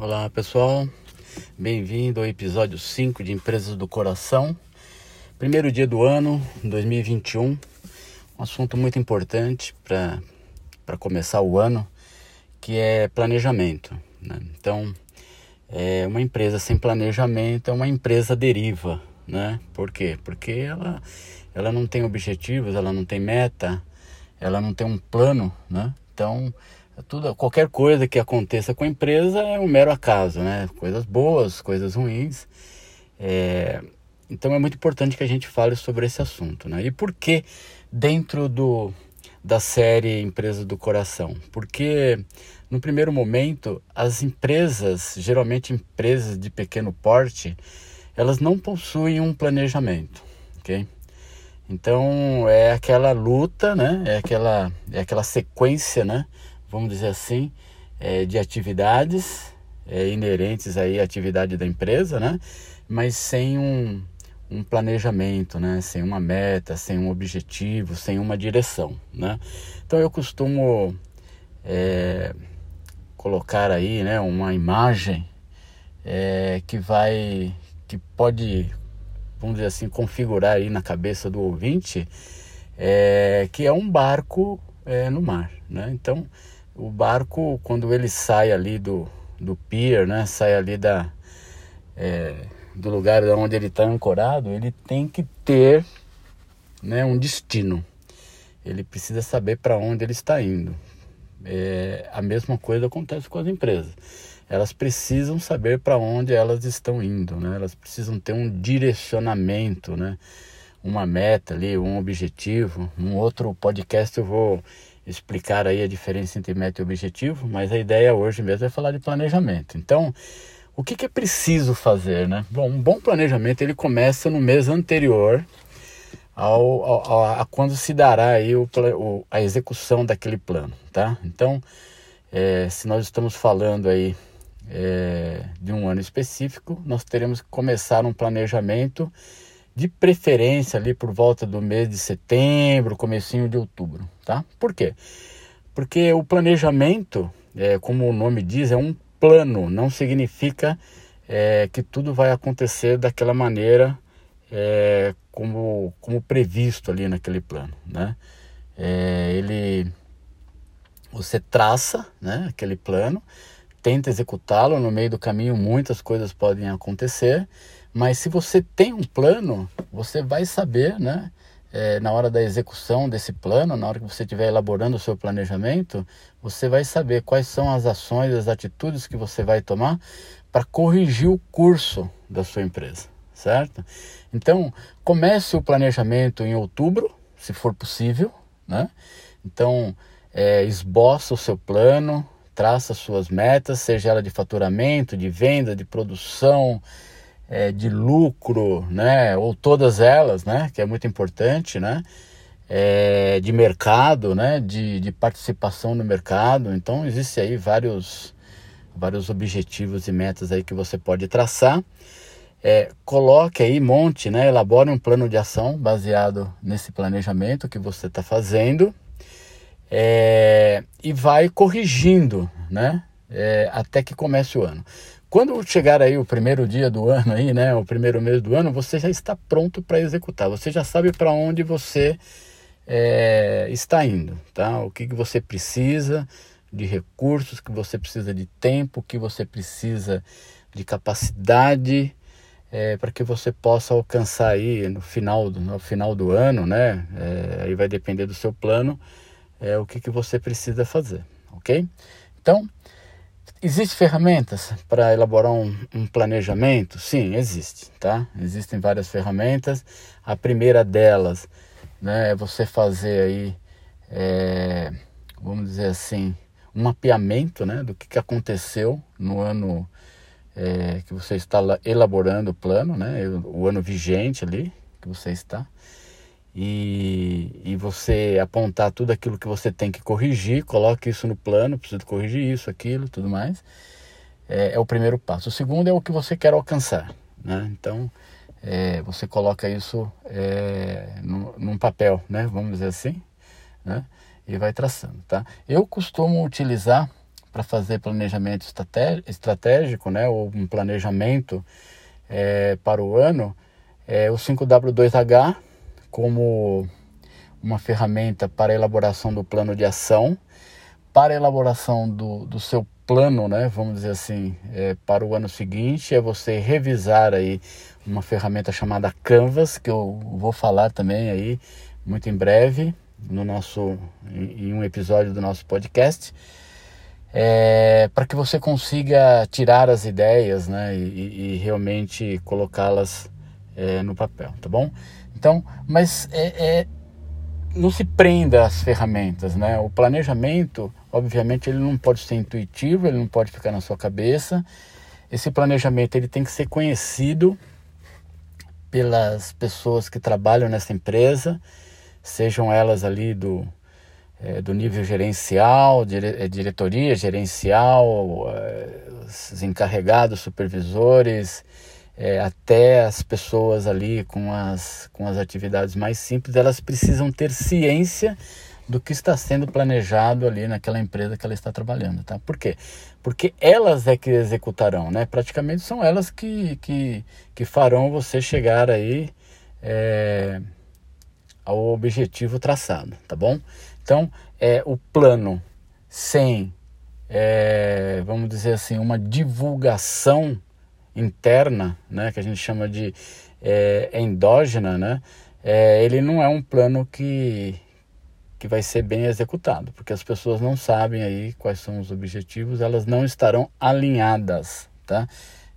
Olá pessoal, bem-vindo ao episódio 5 de Empresas do Coração. Primeiro dia do ano, 2021, um assunto muito importante para começar o ano, que é planejamento. Né? Então, é uma empresa sem planejamento é uma empresa deriva, né? Por quê? Porque ela, ela não tem objetivos, ela não tem meta, ela não tem um plano, né? Então, tudo, qualquer coisa que aconteça com a empresa é um mero acaso, né? Coisas boas, coisas ruins. É, então é muito importante que a gente fale sobre esse assunto, né? E por que dentro do, da série Empresas do Coração? Porque no primeiro momento as empresas, geralmente empresas de pequeno porte, elas não possuem um planejamento, ok? Então é aquela luta, né? É aquela, é aquela sequência, né? Vamos dizer assim, é, de atividades é, inerentes aí à atividade da empresa, né? Mas sem um, um planejamento, né? Sem uma meta, sem um objetivo, sem uma direção, né? Então eu costumo é, colocar aí, né? Uma imagem é, que vai, que pode, vamos dizer assim, configurar aí na cabeça do ouvinte, é, que é um barco é, no mar, né? Então o barco, quando ele sai ali do, do pier, né, sai ali da, é, do lugar onde ele está ancorado, ele tem que ter né, um destino. Ele precisa saber para onde ele está indo. É, a mesma coisa acontece com as empresas. Elas precisam saber para onde elas estão indo, né? Elas precisam ter um direcionamento, né? Uma meta ali, um objetivo. Num outro podcast eu vou explicar aí a diferença entre meta e objetivo, mas a ideia hoje mesmo é falar de planejamento. Então, o que, que é preciso fazer, né? Bom, um bom planejamento ele começa no mês anterior ao, ao a, a, quando se dará aí o, o, a execução daquele plano, tá? Então, é, se nós estamos falando aí é, de um ano específico, nós teremos que começar um planejamento de preferência ali por volta do mês de setembro, comecinho de outubro, tá? Por quê? Porque o planejamento, é, como o nome diz, é um plano, não significa é, que tudo vai acontecer daquela maneira é, como, como previsto ali naquele plano, né? É, ele, você traça, né, aquele plano, tenta executá-lo, no meio do caminho muitas coisas podem acontecer, mas se você tem um plano, você vai saber, né? É, na hora da execução desse plano, na hora que você estiver elaborando o seu planejamento, você vai saber quais são as ações, as atitudes que você vai tomar para corrigir o curso da sua empresa, certo? Então, comece o planejamento em outubro, se for possível, né? Então, é, esboça o seu plano, traça suas metas, seja ela de faturamento, de venda, de produção, é, de lucro, né, ou todas elas, né, que é muito importante, né, é, de mercado, né, de, de participação no mercado. Então, existe aí vários, vários objetivos e metas aí que você pode traçar. É, coloque aí, monte, né, elabore um plano de ação baseado nesse planejamento que você está fazendo é, e vai corrigindo, né, é, até que comece o ano. Quando chegar aí o primeiro dia do ano aí, né, o primeiro mês do ano, você já está pronto para executar. Você já sabe para onde você é, está indo, tá? O que, que você precisa de recursos, que você precisa de tempo, que você precisa de capacidade é, para que você possa alcançar aí no final do, no final do ano, né? É, aí vai depender do seu plano, é, o que, que você precisa fazer, ok? Então, Existem ferramentas para elaborar um, um, planejamento? Sim, existe, tá? Existem várias ferramentas. A primeira delas, né, é você fazer aí, é, vamos dizer assim, um mapeamento, né, do que, que aconteceu no ano é, que você está elaborando o plano, né, o ano vigente ali que você está e, e você apontar tudo aquilo que você tem que corrigir, coloque isso no plano, preciso corrigir isso, aquilo, tudo mais. É, é o primeiro passo. O segundo é o que você quer alcançar. Né? Então, é, você coloca isso é, no, num papel, né? vamos dizer assim, né? e vai traçando. Tá? Eu costumo utilizar para fazer planejamento estratégico, né, ou um planejamento é, para o ano, é o 5W2H como uma ferramenta para a elaboração do plano de ação, para a elaboração do, do seu plano, né, vamos dizer assim, é, para o ano seguinte, é você revisar aí uma ferramenta chamada Canvas, que eu vou falar também aí muito em breve no nosso em, em um episódio do nosso podcast, é, para que você consiga tirar as ideias, né, e, e realmente colocá-las é, no papel, tá bom? Então, mas é, é não se prenda às ferramentas, né? O planejamento, obviamente, ele não pode ser intuitivo, ele não pode ficar na sua cabeça. Esse planejamento ele tem que ser conhecido pelas pessoas que trabalham nessa empresa, sejam elas ali do, é, do nível gerencial, dire, é, diretoria gerencial, é, os encarregados, supervisores, é, até as pessoas ali com as, com as atividades mais simples, elas precisam ter ciência do que está sendo planejado ali naquela empresa que ela está trabalhando, tá? Por quê? Porque elas é que executarão, né? Praticamente são elas que, que, que farão você chegar aí é, ao objetivo traçado, tá bom? Então, é, o plano sem, é, vamos dizer assim, uma divulgação interna, né, que a gente chama de é, endógena, né, é, ele não é um plano que, que vai ser bem executado, porque as pessoas não sabem aí quais são os objetivos, elas não estarão alinhadas, tá?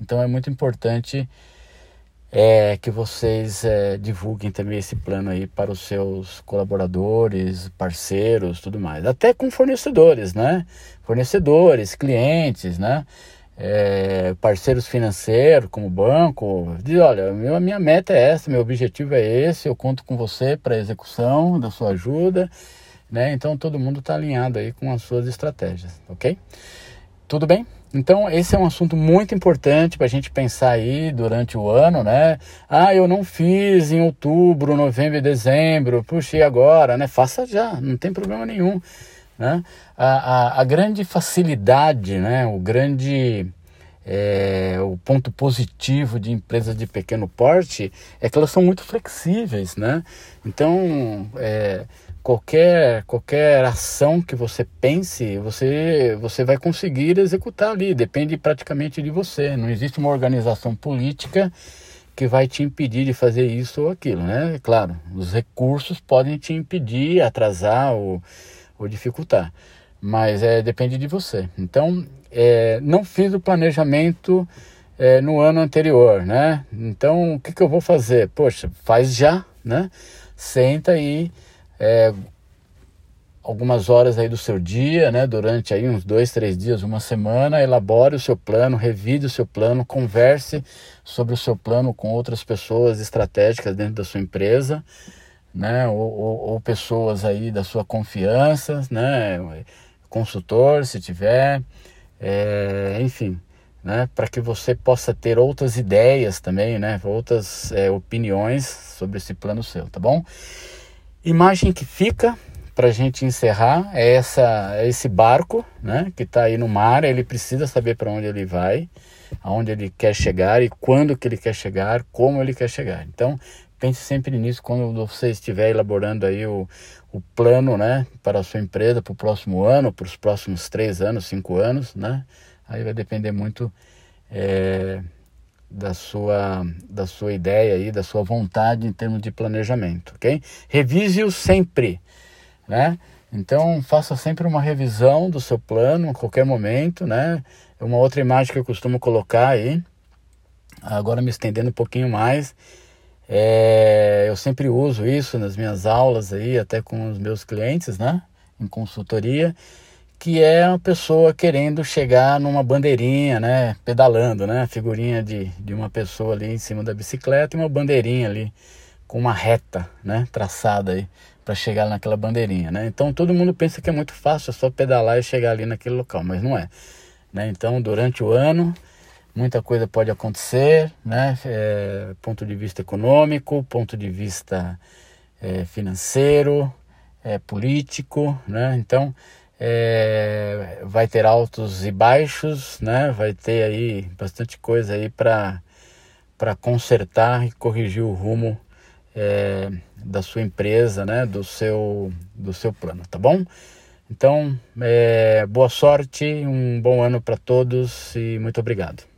Então é muito importante é, que vocês é, divulguem também esse plano aí para os seus colaboradores, parceiros, tudo mais, até com fornecedores, né? Fornecedores, clientes, né? É, parceiros financeiros, como banco, diz, olha, a minha meta é essa, meu objetivo é esse, eu conto com você para a execução da sua ajuda, né? Então todo mundo está alinhado aí com as suas estratégias, ok? Tudo bem? Então esse é um assunto muito importante para a gente pensar aí durante o ano, né? Ah, eu não fiz em outubro, novembro e dezembro, puxei agora, né? Faça já, não tem problema nenhum. Né? A, a, a grande facilidade, né? o grande é, o ponto positivo de empresas de pequeno porte é que elas são muito flexíveis. Né? Então, é, qualquer, qualquer ação que você pense, você, você vai conseguir executar ali, depende praticamente de você. Não existe uma organização política que vai te impedir de fazer isso ou aquilo, né? Claro, os recursos podem te impedir, atrasar ou ou dificultar. Mas é, depende de você. Então, é, não fiz o planejamento é, no ano anterior, né? Então, o que, que eu vou fazer? Poxa, faz já, né? Senta aí é, algumas horas aí do seu dia, né? Durante aí uns dois, três dias, uma semana, elabore o seu plano, revide o seu plano, converse sobre o seu plano com outras pessoas estratégicas dentro da sua empresa né? Ou, ou, ou, pessoas aí da sua confiança, né? Consultor, se tiver, é, enfim, né? Para que você possa ter outras ideias também, né? Outras é, opiniões sobre esse plano seu, tá bom? Imagem que fica para a gente encerrar é essa, é esse barco, né? Que está aí no mar. Ele precisa saber para onde ele vai, aonde ele quer chegar e quando que ele quer chegar, como ele quer chegar. Então pense sempre nisso quando você estiver elaborando aí o, o plano, né, para a sua empresa para o próximo ano, para os próximos três anos, cinco anos, né? Aí vai depender muito é, da sua da sua ideia aí, da sua vontade em termos de planejamento, ok? Revise-o sempre, né? Então faça sempre uma revisão do seu plano a qualquer momento, né? É uma outra imagem que eu costumo colocar aí, agora me estendendo um pouquinho mais é, eu sempre uso isso nas minhas aulas aí, até com os meus clientes, né? Em consultoria, que é uma pessoa querendo chegar numa bandeirinha, né? Pedalando, né? Figurinha de, de uma pessoa ali em cima da bicicleta e uma bandeirinha ali com uma reta, né? Traçada aí para chegar naquela bandeirinha, né? Então todo mundo pensa que é muito fácil, é só pedalar e chegar ali naquele local, mas não é. Né? Então durante o ano muita coisa pode acontecer, né? É, ponto de vista econômico, ponto de vista é, financeiro, é, político, né? Então, É, vai ter altos e baixos, né? Vai ter aí bastante coisa aí para para consertar e corrigir o rumo é, da sua empresa, né? Do seu do seu plano, tá bom? Então, é, boa sorte, um bom ano para todos e muito obrigado.